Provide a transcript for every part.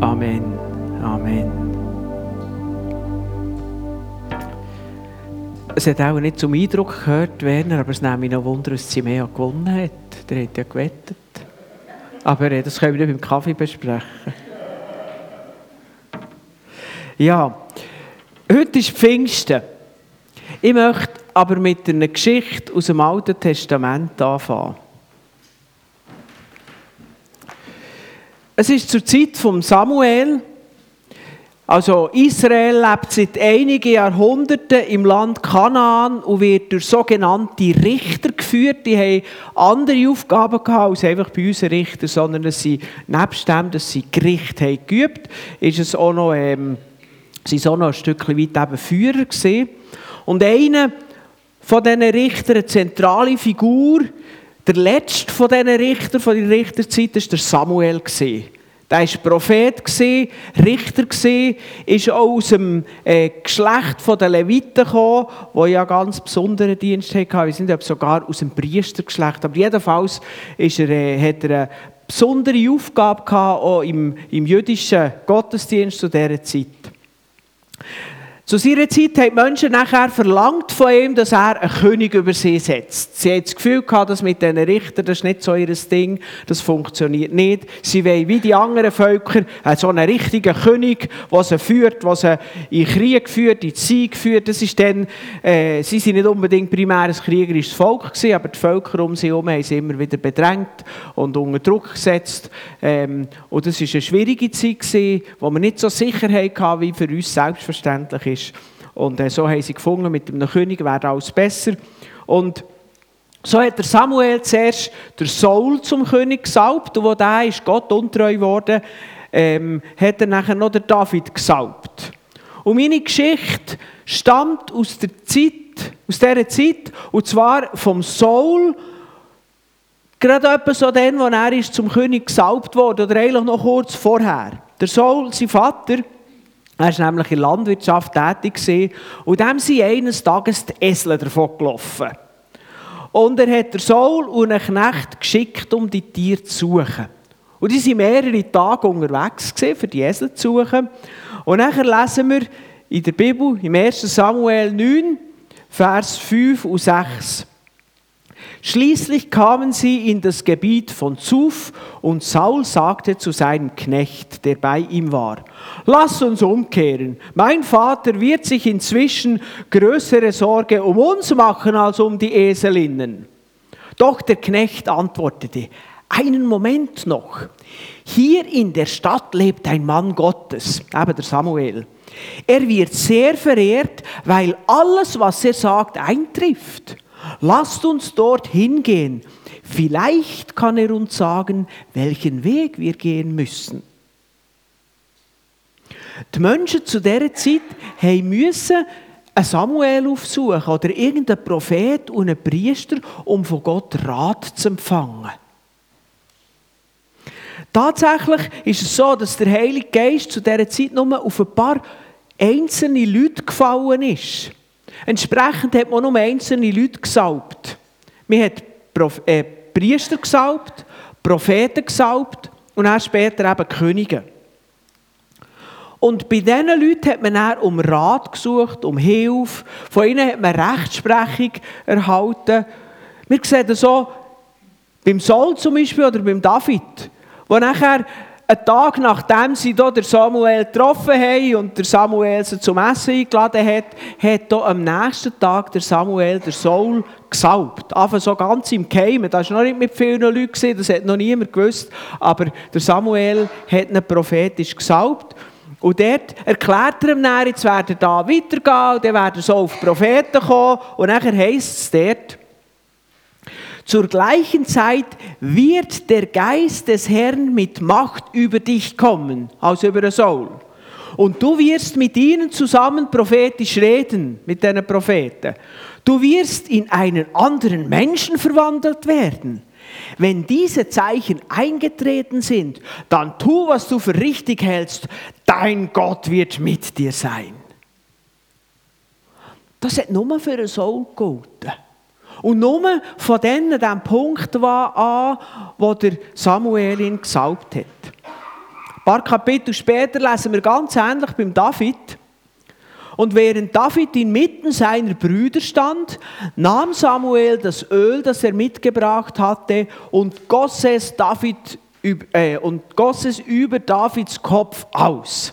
Amen. Amen. Es hat auch nicht zum Eindruck gehört, Werner, aber es nimmt mich noch Wunder, dass Simea gewonnen hat. Der hat ja gewettet. Aber das können wir nicht beim Kaffee besprechen. Ja, heute ist Pfingsten. Ich möchte aber mit einer Geschichte aus dem Alten Testament anfangen. Es ist zur Zeit von Samuel. Also Israel lebt seit einigen Jahrhunderten im Land Kanaan und wird durch sogenannte Richter geführt. Die haben andere Aufgaben gehabt als einfach bei uns Richter, sondern dass sie nebst dem, dass sie Gericht haben geübt, ist es auch noch, ähm, sie auch noch ein Stück weit eben Führer gewesen. Und einer von diesen Richtern, eine zentrale Figur, der letzte von diesen Richtern, von der Richterzeit, war der Samuel. Der war Prophet, Richter, ist auch aus dem äh, Geschlecht der Leviten gekommen, wo ja ganz besonderen Dienst hatten. Wir sind sogar aus dem Priestergeschlecht. Aber jedenfalls ist er, äh, hat er eine besondere Aufgabe gehabt, auch im, im jüdischen Gottesdienst zu dieser Zeit. Zu seiner Zeit haben die Menschen nachher verlangt von ihm, dass er einen König über sie setzt. Sie haben das Gefühl gehabt, dass mit diesen Richtern, das ist nicht so ihr Ding, das funktioniert nicht. Sie wollen wie die anderen Völker so einen richtigen König, der sie führt, der sie in Krieg führt, in Sieg führt. Das ist dann, äh, sie sind nicht unbedingt primär ein kriegerisches Volk gewesen, aber die Völker um sie herum haben sie immer wieder bedrängt und unter Druck gesetzt. Ähm, und das war eine schwierige Zeit gewesen, wo man nicht so sicher hatten, wie für uns selbstverständlich ist ist. Und äh, so haben sie gefunden, mit dem König wäre alles besser. Und so hat der Samuel zuerst der Saul zum König gesalbt und wo der ist Gott untreu geworden, ähm, hat er nachher noch der David gesalbt. Und meine Geschichte stammt aus der Zeit, aus dieser Zeit, und zwar vom Saul, gerade etwa so dann, wo er ist zum König gesalbt wurde, oder eigentlich noch kurz vorher. Der Saul, sein Vater, er war nämlich in der Landwirtschaft tätig und dem sind eines Tages die Esel davon gelaufen. Und er hat der Saul und einen Knecht geschickt, um die Tiere zu suchen. Und die waren mehrere Tage unterwegs, für die Esel zu suchen. Und nachher lesen wir in der Bibel, im 1. Samuel 9, Vers 5 und 6. Schließlich kamen sie in das Gebiet von Zuf und Saul sagte zu seinem Knecht, der bei ihm war, lass uns umkehren. Mein Vater wird sich inzwischen größere Sorge um uns machen als um die Eselinnen. Doch der Knecht antwortete, einen Moment noch. Hier in der Stadt lebt ein Mann Gottes, eben der Samuel. Er wird sehr verehrt, weil alles, was er sagt, eintrifft. Lasst uns dort hingehen. Vielleicht kann er uns sagen, welchen Weg wir gehen müssen. Die Menschen zu dieser Zeit müssen einen Samuel aufsuchen oder irgendeinen Prophet und einen Priester, um von Gott Rat zu empfangen. Tatsächlich ist es so, dass der Heilige Geist zu dieser Zeit nur auf ein paar einzelne Leute gefallen ist. Entsprechend hat man nur einzelne Leute gesalbt. Man hat Prof äh, Priester gesalbt, Propheten gesalbt und dann später eben Könige. Und bei diesen Leuten hat man dann um Rat gesucht, um Hilfe. Von ihnen hat man Rechtsprechung erhalten. Wir sehen das so beim Saul zum Beispiel oder beim David, wo nachher einen Tag nachdem sie hier der Samuel getroffen haben und der Samuel sie zum Essen eingeladen hat, hat hier am nächsten Tag der Samuel der Saul gesalbt. Einfach so ganz im Geheimen. Das war noch nicht mit vielen Leuten, das hat noch niemand gewusst. Aber der Samuel hat ihn prophetisch gesalbt. Und dort erklärt er ihm dann, jetzt werden da weitergehen, und dann werden so auf Propheten kommen. Und dann heisst es dort, zur gleichen Zeit wird der Geist des Herrn mit Macht über dich kommen, also über Saul. Und du wirst mit ihnen zusammen prophetisch reden, mit deinen Propheten. Du wirst in einen anderen Menschen verwandelt werden. Wenn diese Zeichen eingetreten sind, dann tu, was du für richtig hältst. Dein Gott wird mit dir sein. Das hat nur für den Saul gegolten. Und nur von dann, dem Punkt an, wo der Samuel ihn gesalbt hat. Ein paar Kapitel später lesen wir ganz ähnlich beim David. Und während David inmitten seiner Brüder stand, nahm Samuel das Öl, das er mitgebracht hatte, und goss es, David, äh, und goss es über Davids Kopf aus.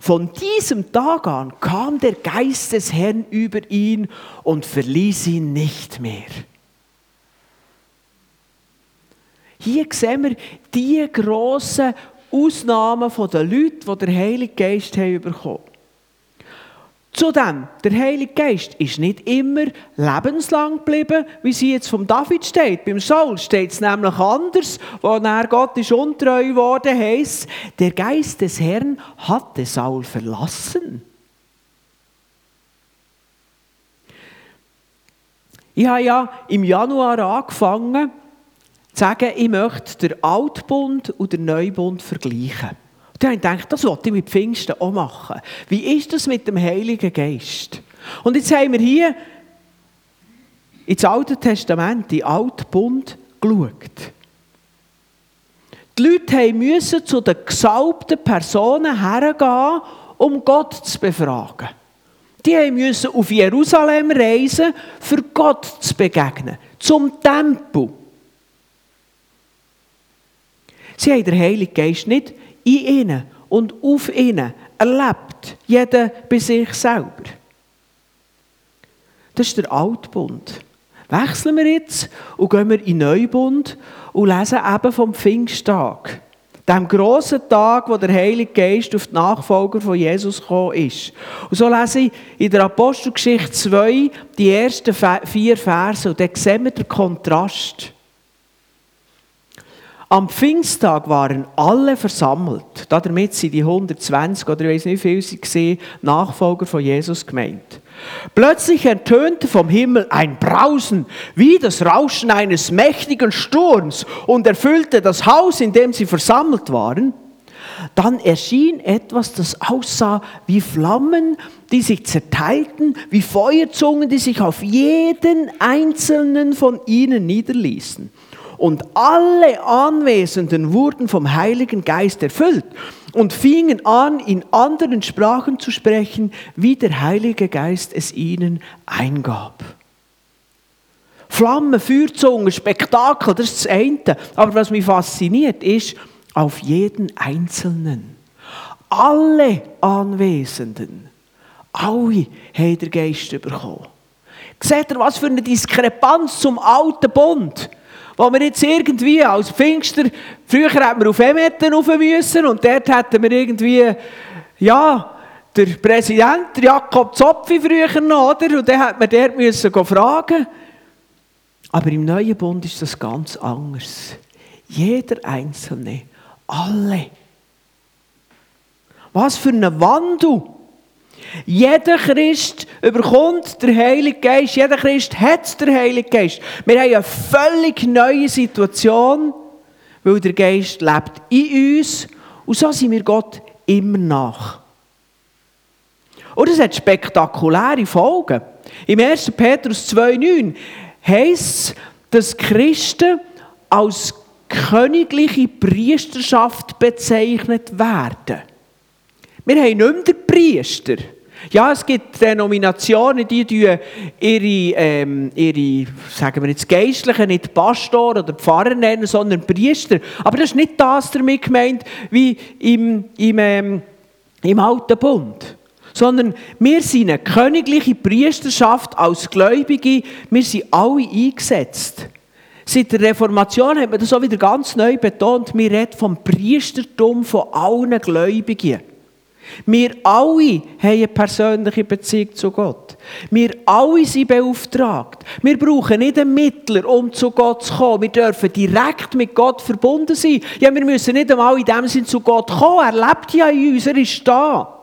Von diesem Tag an kam der Geist des Herrn über ihn und verließ ihn nicht mehr. Hier sehen wir die grossen Ausnahmen der Leute, die den Heiligen Geist haben bekommen Zudem, der Heilige Geist ist nicht immer lebenslang geblieben, wie sie jetzt vom David steht. Beim Saul steht es nämlich anders, wo er Gott ist untreu geworden heisst, der Geist des Herrn hatte Saul verlassen. Ich habe ja im Januar angefangen zu sagen, ich möchte den Altbund und den Neubund vergleichen. Dann habe ich gedacht, das wollte ich mit Pfingsten auch machen. Wie ist das mit dem Heiligen Geist? Und jetzt haben wir hier ins Alte Testament, die Alten Bund, geschaut. Die Leute mussten zu den gesalbten Personen hergehen, um Gott zu befragen. Die mussten auf Jerusalem reisen, für Gott zu begegnen, zum Tempel. Sie haben den Heiligen Geist nicht in ihnen und auf ihnen erlebt, jeder bei sich selber. Das ist der Altbund. Wechseln wir jetzt und gehen wir in Neubund und lesen eben vom Pfingsttag. Dem grossen Tag, wo der Heilige Geist auf die Nachfolger von Jesus gekommen ist. Und so lese ich in der Apostelgeschichte 2 die ersten vier Verse und dann sehen wir den Kontrast. Am Pfingsttag waren alle versammelt. Damit sind die 120 oder ich weiß nicht, wie viele Nachfolger von Jesus gemeint. Plötzlich ertönte vom Himmel ein Brausen, wie das Rauschen eines mächtigen Sturms und erfüllte das Haus, in dem sie versammelt waren. Dann erschien etwas, das aussah wie Flammen, die sich zerteilten, wie Feuerzungen, die sich auf jeden einzelnen von ihnen niederließen. Und alle Anwesenden wurden vom Heiligen Geist erfüllt und fingen an, in anderen Sprachen zu sprechen, wie der Heilige Geist es ihnen eingab. Flammen, Feuerzungen, Spektakel, das ist das eine. Aber was mich fasziniert, ist auf jeden Einzelnen. Alle Anwesenden, alle haben den Geist bekommen. Seht ihr, was für eine Diskrepanz zum alten Bund? Wo wir jetzt irgendwie als Pfingster, früher hätten wir auf Emetten rauf müssen und dort hätten wir irgendwie, ja, der Präsident, Jakob Zopfi früher noch, oder? Und dann hätte man dort müssen fragen. Aber im neuen Bund ist das ganz anders. Jeder Einzelne, alle. Was für ein Wandel. Jeder Christ überkommt den Heiligen Geist. Jeder Christ hat den Heiligen Geist. Wir haben eine völlig neue Situation, weil der Geist lebt in uns. Und so sind wir Gott immer nach. Und das hat spektakuläre Folgen. Im 1. Petrus 2,9 heisst es, dass Christen als königliche Priesterschaft bezeichnet werden. Wir haben nicht mehr den Priester. Ja, es gibt Denominationen, die ihre, ähm, ihre, sagen wir jetzt, Geistlichen nicht Pastor oder Pfarrer nennen, sondern Priester. Aber das ist nicht das damit gemeint, wie im, im, ähm, im Alten Bund. Sondern wir sind eine königliche Priesterschaft als Gläubige. Wir sind alle eingesetzt. Seit der Reformation hat man das auch wieder ganz neu betont. Wir reden vom Priestertum von allen Gläubigen. Wir alle haben eine persönliche Beziehung zu Gott. Wir alle sind beauftragt. Wir brauchen nicht einen Mittler, um zu Gott zu kommen. Wir dürfen direkt mit Gott verbunden sein. Ja, wir müssen nicht einmal in dem Sinn zu Gott kommen. Er lebt ja in uns, er ist da.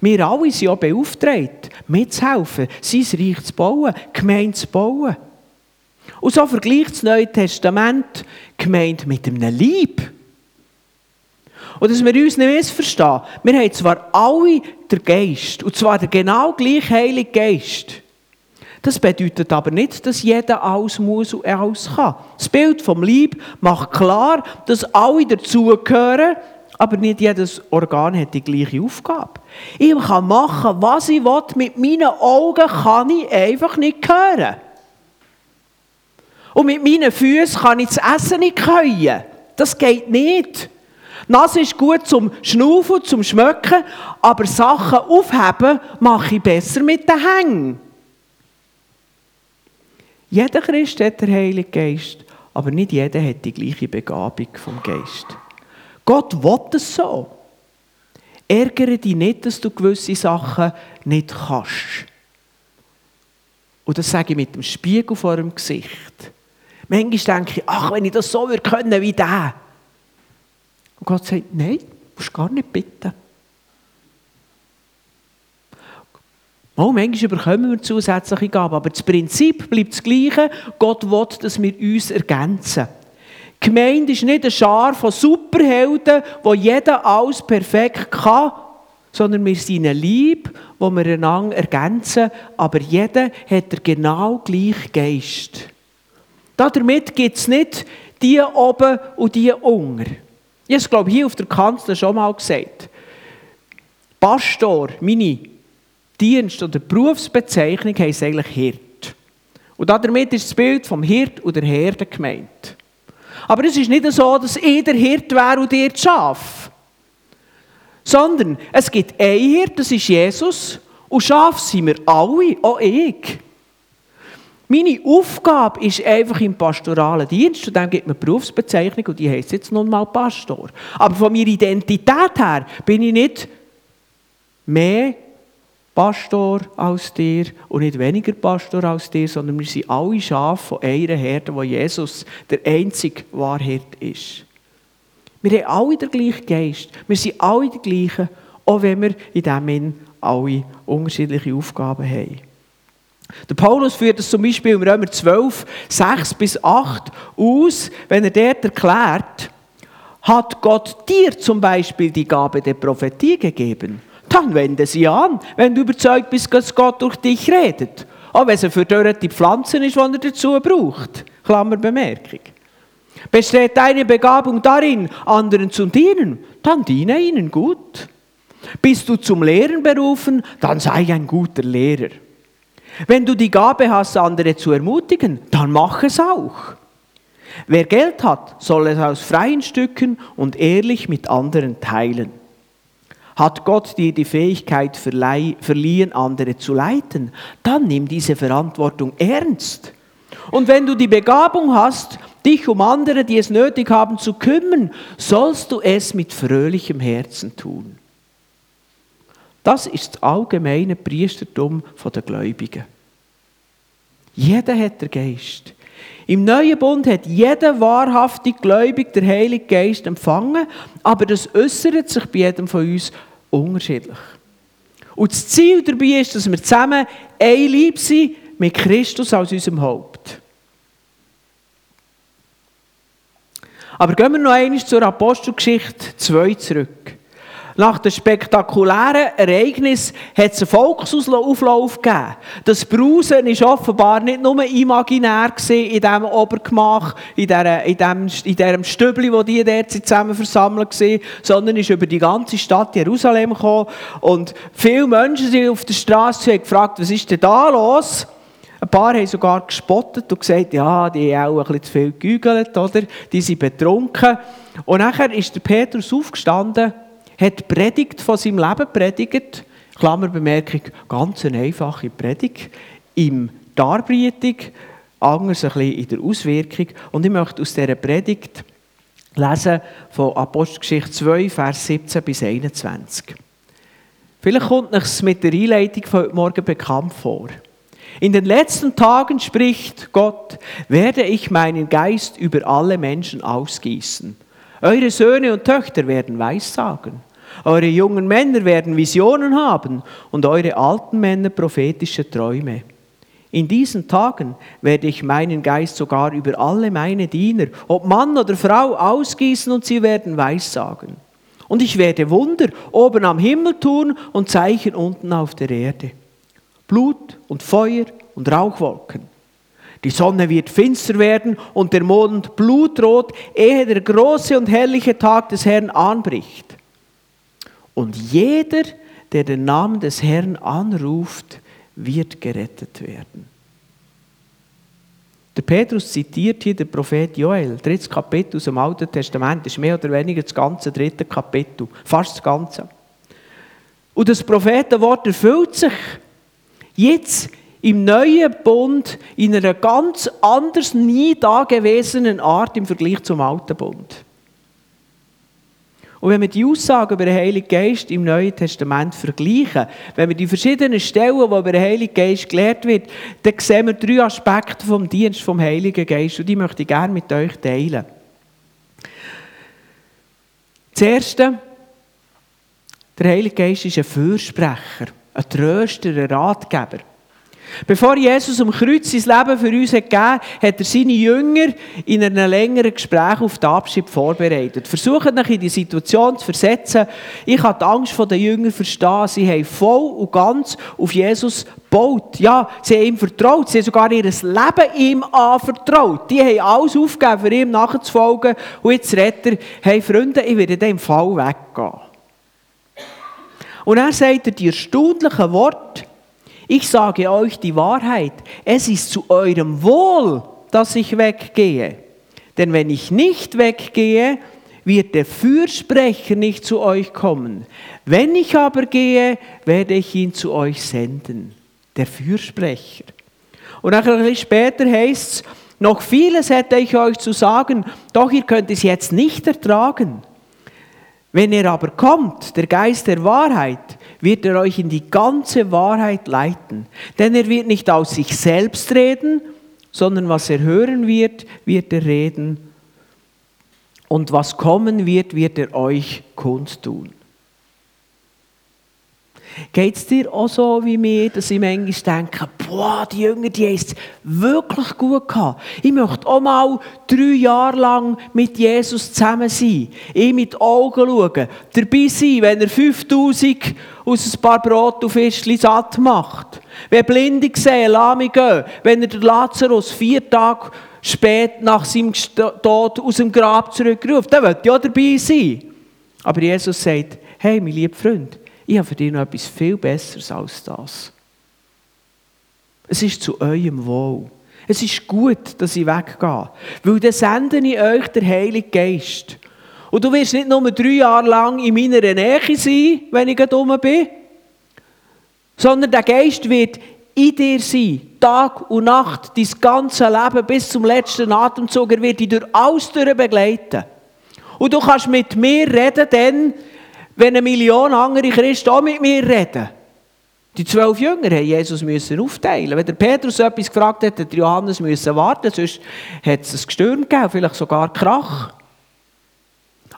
Wir alle sind auch beauftragt, mitzuhelfen, sein Reich zu bauen, Gemeinde zu bauen. Und so vergleicht das Neue Testament Gemeinde mit einem Lieb. Und dass wir uns nicht missverstehen. Wir haben zwar alle den Geist, und zwar den genau gleichen Heiligen Geist. Das bedeutet aber nicht, dass jeder alles muss und alles kann. Das Bild vom Lieb macht klar, dass alle dazugehören, aber nicht jedes Organ hat die gleiche Aufgabe. Ich kann machen, was ich will, mit meinen Augen kann ich einfach nicht hören. Und mit meinen Füßen kann ich das Essen nicht können. Das geht nicht. Nase ist gut zum Schnaufen, zum Schmöcken, aber Sachen aufheben mache ich besser mit den Hängen. Jeder Christ hat den Heiligen Geist, aber nicht jeder hat die gleiche Begabung vom Geist. Gott will es so. Ärgere dich nicht, dass du gewisse Sachen nicht kannst. Und das sage ich mit dem Spiegel vor dem Gesicht. Manchmal denke ich, ach, wenn ich das so würde können wie der. Und Gott sagt, nein, du musst gar nicht bitten. Oh, manchmal bekommen wir zusätzliche Gaben, aber das Prinzip bleibt das gleiche. Gott will, dass wir uns ergänzen. Die Gemeinde ist nicht eine Schar von Superhelden, wo jeder alles perfekt kann, sondern wir sind eine Liebe, wo wir einander ergänzen, aber jeder hat den genau gleichen Geist. Damit gibt es nicht die oben und die unten. Ich habe es, glaube hier auf der Kanzler schon mal gesagt. Pastor, meine Dienst- oder Berufsbezeichnung heisst eigentlich Hirt. Und damit ist das Bild vom Hirt und der Herde gemeint. Aber es ist nicht so, dass ich der Hirt wäre und ihr Schaf. Sondern es gibt einen Hirt, das ist Jesus. Und Schaf sind wir alle, auch ich. Meine Aufgabe ist einfach im pastoralen Dienst, und dann gibt man Berufsbezeichnung und die heißt jetzt nun mal Pastor. Aber von meiner Identität her bin ich nicht mehr Pastor als dir und nicht weniger Pastor als dir, sondern wir sind alle Schafe von einer Herde, wo Jesus der einzige Wahrheit ist. Wir haben alle den gleichen Geist, wir sind alle die gleichen, auch wenn wir in diesem Sinn alle unterschiedliche Aufgaben haben. Der Paulus führt es zum Beispiel im Römer 12, 6 bis 8 aus, wenn er dort erklärt, hat Gott dir zum Beispiel die Gabe der Prophetie gegeben? Dann wende sie an, wenn du überzeugt bist, dass Gott durch dich redet. Auch wenn es eine verdörrte Pflanzen ist, die er dazu braucht. Klammerbemerkung. Besteht deine Begabung darin, anderen zu dienen, dann diene ihnen gut. Bist du zum Lehren berufen, dann sei ein guter Lehrer. Wenn du die Gabe hast, andere zu ermutigen, dann mach es auch. Wer Geld hat, soll es aus freien Stücken und ehrlich mit anderen teilen. Hat Gott dir die Fähigkeit verliehen, andere zu leiten, dann nimm diese Verantwortung ernst. Und wenn du die Begabung hast, dich um andere, die es nötig haben, zu kümmern, sollst du es mit fröhlichem Herzen tun. Das ist das allgemeine Priestertum der Gläubigen. Jeder hat den Geist. Im neuen Bund hat jeder wahrhaftig Gläubig der Heilige Geist empfangen, aber das äußert sich bei jedem von uns unterschiedlich. Und das Ziel dabei ist, dass wir zusammen ein Lieb sind mit Christus als unserem Haupt. Aber gehen wir noch einmal zur Apostelgeschichte 2 zurück. Nach dem spektakulären Ereignis hat es einen Volksauflauf gegeben. Das Brausen war offenbar nicht nur imaginär in diesem Obergemach, in diesem, in diesem Stübli, wo die dort zusammen versammelt waren, sondern ist über die ganze Stadt Jerusalem gekommen. Und viele Menschen sind auf der Straße und gefragt, was ist denn da los? Ein paar haben sogar gespottet und gesagt, ja, die haben auch ein bisschen zu viel gegügelt, oder? Die sind betrunken. Und nachher ist der Petrus aufgestanden hat Predigt von seinem Leben predigt. Klammerbemerkung, ganz eine einfache Predigt. Im Darbietung, anders ein bisschen in der Auswirkung. Und ich möchte aus dieser Predigt lesen von Apostelgeschichte 2, Vers 17 bis 21. Vielleicht kommt es mit der Einleitung von heute Morgen bekannt vor. In den letzten Tagen spricht Gott, werde ich meinen Geist über alle Menschen ausgießen. Eure Söhne und Töchter werden Weissagen. Eure jungen Männer werden Visionen haben und eure alten Männer prophetische Träume. In diesen Tagen werde ich meinen Geist sogar über alle meine Diener, ob Mann oder Frau, ausgießen und sie werden Weissagen. Und ich werde Wunder oben am Himmel tun und Zeichen unten auf der Erde. Blut und Feuer und Rauchwolken. Die Sonne wird finster werden und der Mond blutrot, ehe der große und herrliche Tag des Herrn anbricht. Und jeder, der den Namen des Herrn anruft, wird gerettet werden. Der Petrus zitiert hier den Prophet Joel, drittes Kapitel aus dem Alten Testament, ist mehr oder weniger das ganze dritte Kapitel, fast das ganze. Und das Prophetenwort erfüllt sich jetzt im neuen Bund in einer ganz anders, nie dagewesenen Art im Vergleich zum alten Bund. Und wenn wir die Aussagen über den Heiligen Geist im Neuen Testament vergleichen, wenn wir die verschiedenen Stellen, wo über den Heiligen Geist gelehrt wird, dann sehen wir drei Aspekte vom Dienst vom Heiligen Geist und die möchte ich gerne mit euch teilen. Das Erste, der Heilige Geist ist ein Fürsprecher, ein Tröster, ein Ratgeber. Bevor Jesus am Kreuz sein Leben für uns hat gegeben hat, er seine Jünger in einem längeren Gespräch auf den Abschied vorbereitet. Versucht euch in die Situation zu versetzen. Ich habe die Angst der Jünger verstehen. Sie haben voll und ganz auf Jesus gebaut. Ja, sie haben ihm vertraut. Sie haben sogar ihr Leben ihm anvertraut. Die haben alles aufgegeben, für ihm nachzufolgen. Und jetzt redet er, hey Freunde, ich werde in dem Fall weggehen. Und er sagt er die erstaunlichen Worte, ich sage euch die Wahrheit, es ist zu eurem Wohl, dass ich weggehe. Denn wenn ich nicht weggehe, wird der Fürsprecher nicht zu euch kommen. Wenn ich aber gehe, werde ich ihn zu euch senden. Der Fürsprecher. Und ein bisschen später heißt es, noch vieles hätte ich euch zu sagen, doch ihr könnt es jetzt nicht ertragen. Wenn er aber kommt, der Geist der Wahrheit, wird er euch in die ganze Wahrheit leiten. Denn er wird nicht aus sich selbst reden, sondern was er hören wird, wird er reden. Und was kommen wird, wird er euch kundtun. Geht es dir auch so wie mir, dass ich manchmal denke, boah, die Jünger, die haben es wirklich gut gehabt. Ich möchte auch mal drei Jahre lang mit Jesus zusammen sein, ihm mit Augen schauen, dabei sein, wenn er 5000 aus ein paar Brot und Fischchen satt macht. Wenn Blinde sehen, Lahme gehen, wenn er Lazarus vier Tage spät nach seinem Tod aus dem Grab zurückruft, dann wird ja dabei sein. Aber Jesus sagt, hey, mein lieber Freund, ich habe für dich noch etwas viel Besseres als das. Es ist zu eurem Wohl. Es ist gut, dass ich weggehe. Weil dann sende ich euch den Heiligen Geist. Und du wirst nicht nur drei Jahre lang in meiner Nähe sein, wenn ich dumm bin, sondern der Geist wird in dir sein, Tag und Nacht, dein ganze Leben bis zum letzten Atemzug. Er wird dich durch alles begleiten. Und du kannst mit mir reden, denn wenn eine Million andere Christen auch mit mir reden. Die zwölf Jünger haben Jesus müssen aufteilen. Wenn der Petrus etwas gefragt hat, hätte Johannes müssen warten, sonst hätte es ein Gestürm gegeben, vielleicht sogar Krach.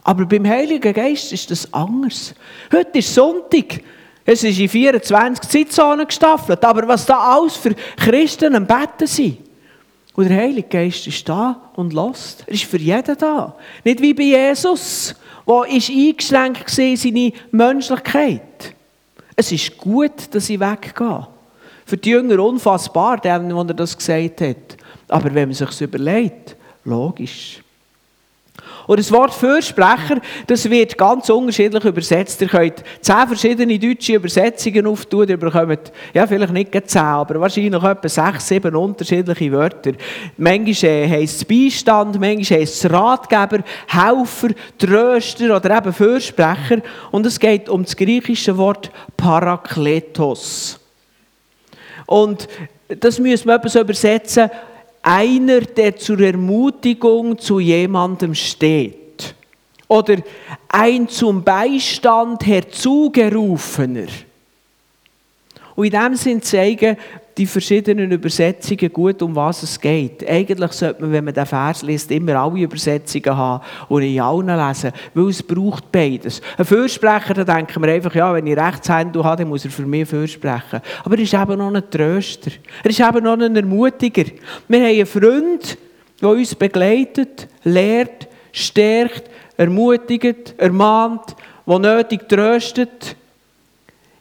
Aber beim Heiligen Geist ist das anders. Heute ist Sonntag. Es ist in 24 Zeitzonen gestaffelt. Aber was da alles für Christen am Betten sind. Und der Heilige Geist ist da und lässt. Er ist für jeden da. Nicht wie bei Jesus wo ist eingeschränkt war, seine Menschlichkeit. Es ist gut, dass ich weggehe. Für die Jünger unfassbar, dem, wo er das gesagt hat. Aber wenn man sich überlegt, logisch. Und das Wort Fürsprecher, das wird ganz unterschiedlich übersetzt. Ihr könnt zehn verschiedene deutsche Übersetzungen auftun. Ihr bekommt, ja, vielleicht nicht zehn, aber wahrscheinlich etwa sechs, sieben unterschiedliche Wörter. Manchmal äh, heisst es Beistand, manchmal heisst es Ratgeber, Helfer, Tröster oder eben Fürsprecher. Und es geht um das griechische Wort Parakletos. Und das müssen wir so übersetzen, einer, der zur Ermutigung zu jemandem steht. Oder ein zum Beistand herzugerufener. Und in dem Sinn zeigen die verschiedenen Übersetzungen gut, um was es geht. Eigentlich sollte man, wenn man den Vers liest, immer alle Übersetzungen haben und in allen lesen, weil es braucht beides. Ein Fürsprecher, da denken wir einfach, ja, wenn ich Rechtshändler habe, dann muss er für mich fürsprechen. Aber er ist eben noch ein Tröster. Er ist eben noch ein Ermutiger. Wir haben einen Freund, der uns begleitet, lehrt, stärkt, ermutigt, ermahnt, der nötig tröstet.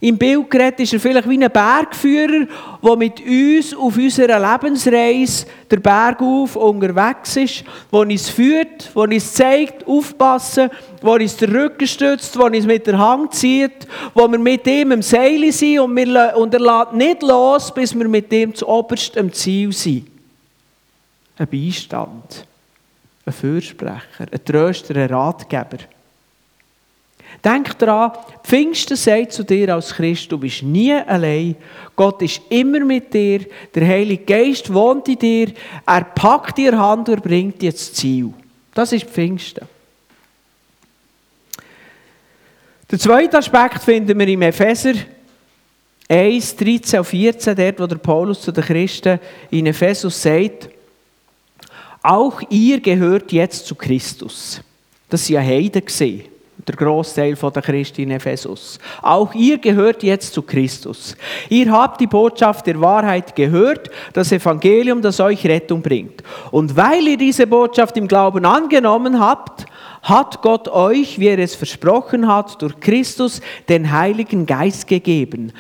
Im Bild geredet ist er vielleicht wie ein Bergführer, der mit uns auf unserer Lebensreise der Berg auf unterwegs ist, der uns führt, der uns zeigt, aufpassen, der uns den Rücken stützt, der uns mit der Hand zieht, wo wir mit ihm im Seil sind und, wir, und er lässt nicht los, bis wir mit ihm zu oberst am Ziel sind. Ein Beistand, ein Fürsprecher, ein Tröster, ein Ratgeber. Denk daran, Pfingsten sagt zu dir als Christ, du bist nie allein. Gott ist immer mit dir. Der Heilige Geist wohnt in dir. Er packt dir Hand und bringt dir das Ziel. Das ist Pfingsten. Der zweite Aspekt finden wir im Epheser 1, 13 und 14, dort, wo der Paulus zu den Christen in Ephesus sagt, auch ihr gehört jetzt zu Christus. Das waren ja Heiden der Großteil der Christen in Ephesus. Auch ihr gehört jetzt zu Christus. Ihr habt die Botschaft der Wahrheit gehört, das Evangelium, das euch Rettung bringt. Und weil ihr diese Botschaft im Glauben angenommen habt, hat Gott euch, wie er es versprochen hat, durch Christus den Heiligen Geist gegeben.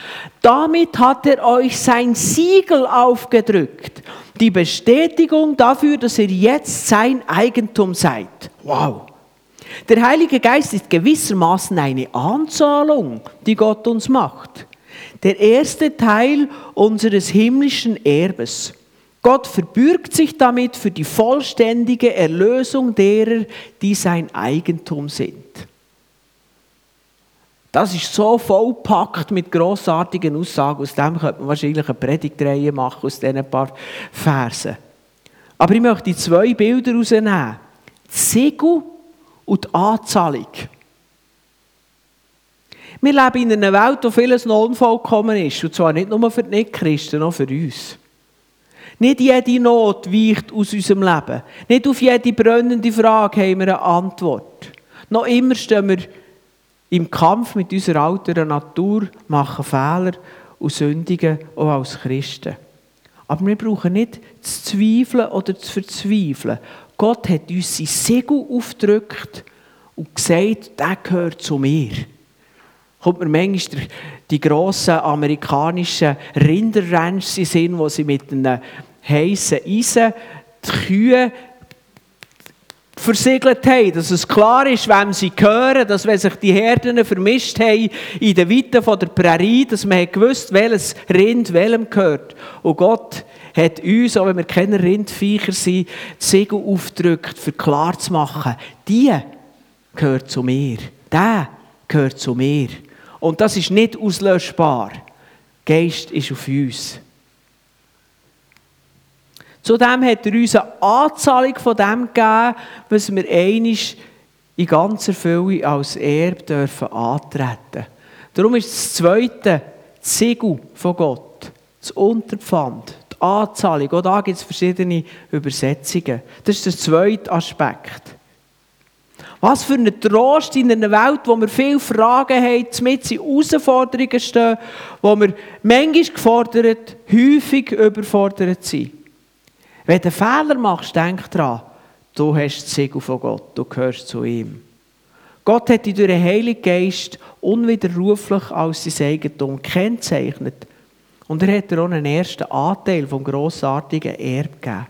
Damit hat er euch sein Siegel aufgedrückt, die Bestätigung dafür, dass ihr jetzt sein Eigentum seid. Wow! Der Heilige Geist ist gewissermaßen eine Anzahlung, die Gott uns macht. Der erste Teil unseres himmlischen Erbes. Gott verbürgt sich damit für die vollständige Erlösung derer, die sein Eigentum sind. Das ist so vollpackt mit großartigen Aussagen. Aus dem könnte man wahrscheinlich eine Predigtreihe machen, aus diesen paar Versen. Aber ich möchte zwei Bilder herausnehmen. Siegel und die Anzahlung. Wir leben in einer Welt, wo vieles noch unvollkommen ist. Und zwar nicht nur für die Nicht-Christen, auch für uns. Nicht jede Not weicht aus unserem Leben. Nicht auf jede brennende Frage haben wir eine Antwort. Noch immer stehen wir im Kampf mit unserer alteren Natur, machen Fehler und sündigen auch als Christen. Aber wir brauchen nicht zu zweifeln oder zu verzweifeln Gott hat uns sein Segel aufgedrückt und gesagt, der gehört zu mir. Kommt mir manchmal die grossen amerikanischen Rinderranch in Sinn, wo sie mit einem heißen Eisen die Kühe versiegelt haben, dass es klar ist, wem sie gehören, dass wenn sich die Herden vermischt haben in den Weiten der Prärie, dass man gewusst welches Rind welchem gehört. Und Gott hat uns, auch wenn wir keine Rindviecher sind, die Segel aufgedrückt, für klar zu machen, die gehört zu mir. Der gehört zu mir. Und das ist nicht auslöschbar. Geist ist auf uns. Zudem hat er uns eine Anzahlung von dem gegeben, was wir einig in ganzer Fülle als Erb dürfen antreten. Darum ist das zweite Siegel von Gott, das Unterpfand, Anzahlung. Auch da gibt es verschiedene Übersetzungen. Das ist der zweite Aspekt. Was für ein Trost in einer Welt, wo wir viele Fragen haben, mit in Herausforderungen stehen, wo wir manchmal gefordert, häufig überfordert sind. Wenn du einen Fehler machst, denk daran, du hast das Siegel von Gott, du gehörst zu ihm. Gott hat dich durch den Heiligen Geist unwiderruflich als sein Eigentum kennzeichnet. Und er hat dir auch einen ersten Anteil vom grossartigen Erb gegeben.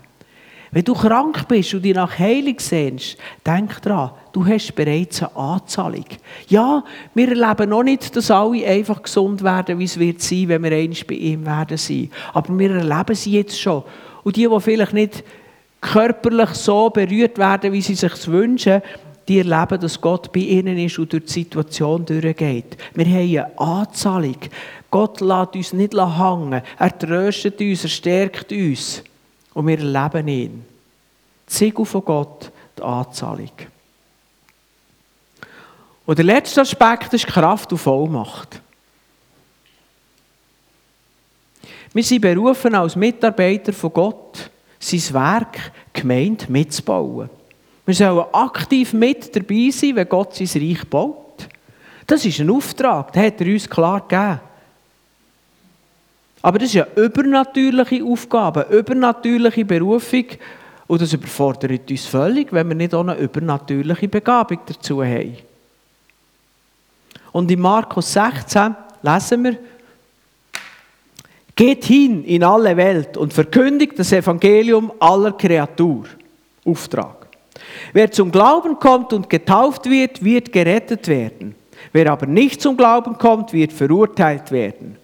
Wenn du krank bist und dich nach Heilung sehnst, denk daran, du hast bereits eine Anzahlung. Ja, wir erleben noch nicht, dass alle einfach gesund werden, wie es wird sein, wenn wir einmal bei ihm werden sein. Aber wir erleben sie jetzt schon. Und die, die vielleicht nicht körperlich so berührt werden, wie sie sich wünschen, die erleben, dass Gott bei ihnen ist und durch die Situation durchgeht. Wir haben eine Anzahlung. Gott lässt uns nicht hängen. Er tröstet uns, er stärkt uns. Und wir erleben ihn. Die Siegel von Gott, die Anzahlung. Und der letzte Aspekt ist Kraft und Vollmacht. Wir sind berufen als Mitarbeiter von Gott, sein Werk, Gemeinde mitzubauen. Wir sollen aktiv mit dabei sein, wenn Gott sein Reich baut. Das ist ein Auftrag, den hat er uns klar gegeben. Aber das ist eine übernatürliche Aufgabe, eine übernatürliche Berufung. Und das überfordert uns völlig, wenn wir nicht auch eine übernatürliche Begabung dazu haben. Und in Markus 16 lesen wir, Geht hin in alle Welt und verkündigt das Evangelium aller Kreatur. Auftrag. Wer zum Glauben kommt und getauft wird, wird gerettet werden. Wer aber nicht zum Glauben kommt, wird verurteilt werden.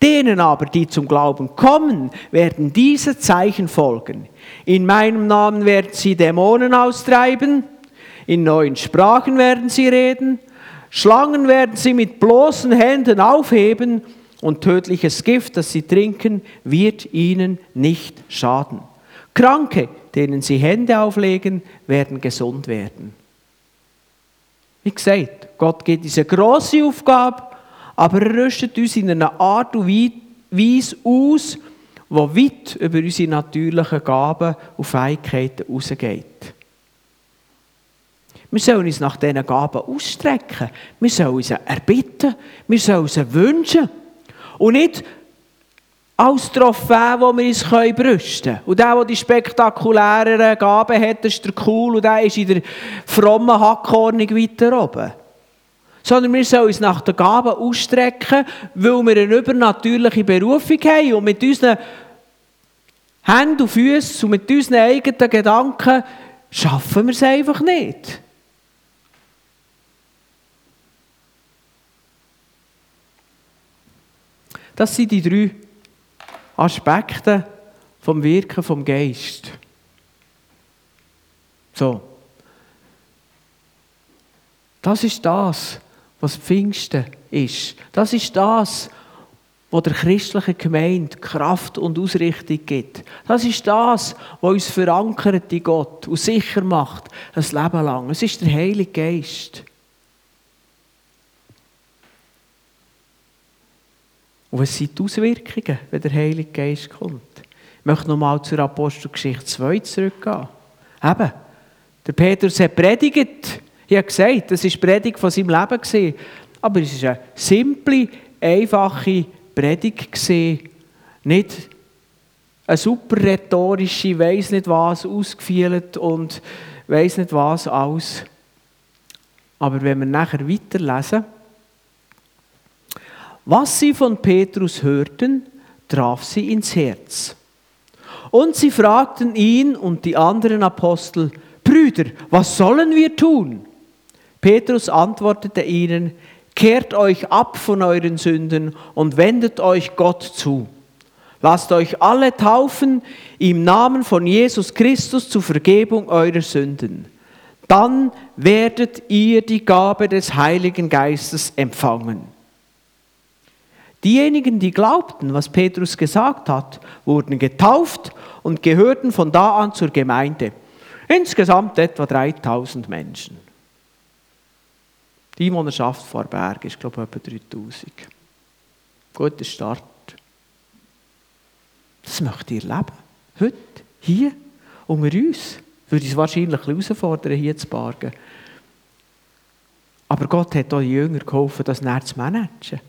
Denen aber, die zum Glauben kommen, werden diese Zeichen folgen. In meinem Namen werden sie Dämonen austreiben, in neuen Sprachen werden sie reden, Schlangen werden sie mit bloßen Händen aufheben und tödliches Gift, das sie trinken, wird ihnen nicht schaden. Kranke, denen sie Hände auflegen, werden gesund werden. Wie gesagt, Gott geht diese große Aufgabe, aber er rüstet uns in einer Art und Weise aus, wo weit über unsere natürlichen Gaben und Fähigkeiten hinausgeht. Wir sollen uns nach diesen Gaben ausstrecken. Wir sollen sie erbitten. Wir sollen sie wünschen. Und nicht als Trophäe, wo wir uns brüsten können. Und der, der die spektakulären Gaben hat, ist der cool und der ist in der frommen Hackordnung weiter oben. Sondern wir sollen uns nach den Gaben ausstrecken, weil wir eine übernatürliche Berufung haben und mit unseren Händen und Füßen und mit unseren eigenen Gedanken schaffen wir es einfach nicht. Das sind die drei Aspekte vom Wirken vom Geist. So. Das ist das, was Pfingsten ist. Das ist das, was der christlichen Gemeinde Kraft und Ausrichtung gibt. Das ist das, was uns verankert in Gott und sicher macht, ein Leben lang. Es ist der Heilige Geist. Und was sind die Auswirkungen, wenn der Heilige Geist kommt? Ich möchte nochmal zur Apostelgeschichte 2 zurückgehen. Eben, der Petrus hat predigt. Ich habe gesagt, das war die Predigt von seinem Leben. Aber es war eine simple, einfache Predigt. Nicht eine super rhetorische, weiß nicht was, ausgefeilt und weiß nicht was alles. Aber wenn wir nachher weiterlesen, was sie von Petrus hörten, traf sie ins Herz. Und sie fragten ihn und die anderen Apostel, Brüder, was sollen wir tun? Petrus antwortete ihnen, kehrt euch ab von euren Sünden und wendet euch Gott zu. Lasst euch alle taufen im Namen von Jesus Christus zur Vergebung eurer Sünden. Dann werdet ihr die Gabe des Heiligen Geistes empfangen. Diejenigen, die glaubten, was Petrus gesagt hat, wurden getauft und gehörten von da an zur Gemeinde. Insgesamt etwa 3000 Menschen. Die Einwohnerschaft vor Berg ist, glaube ich, etwa 3000. Guter Start. Das möchte ihr leben. Heute, hier, unter uns. Würde es wahrscheinlich herausfordern, hier zu bargen. Aber Gott hat auch die Jünger geholfen, das näher zu managen.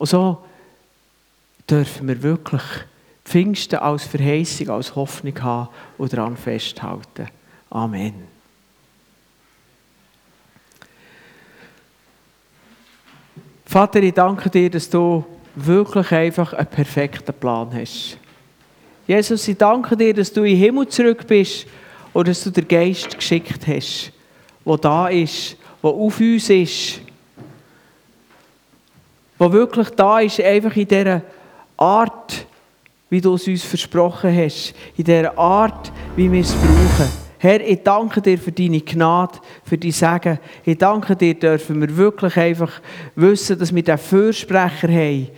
Und so dürfen wir wirklich Pfingsten als Verheißung, als Hoffnung haben und daran festhalten. Amen. Vater, ich danke dir, dass du wirklich einfach einen perfekten Plan hast. Jesus, ich danke dir, dass du in den Himmel zurück bist und dass du den Geist geschickt hast, der da ist, der auf uns ist wo wirklich da ist, einfach in dieser Art, wie du es uns versprochen hast, in dieser Art, wie wir es brauchen. Herr, ich danke dir für deine Gnade, für dein Segen. Ich danke dir, dürfen wir wirklich einfach wissen, dass wir den Fürsprecher haben.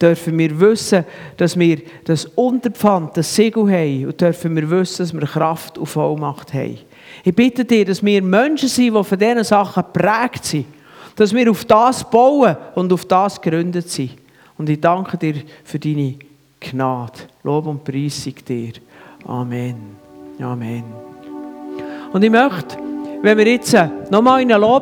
Dürfen wir wissen, dass wir das Unterpfand, das Segel haben. Und dürfen wir wissen, dass wir Kraft und Vollmacht haben. Ich bitte dir, dass wir Menschen sind, die von diesen Sachen geprägt sind dass wir auf das bauen und auf das gegründet sind. Und ich danke dir für deine Gnade. Lob und Preisung dir. Amen. Amen. Und ich möchte, wenn wir jetzt nochmal in einen Lob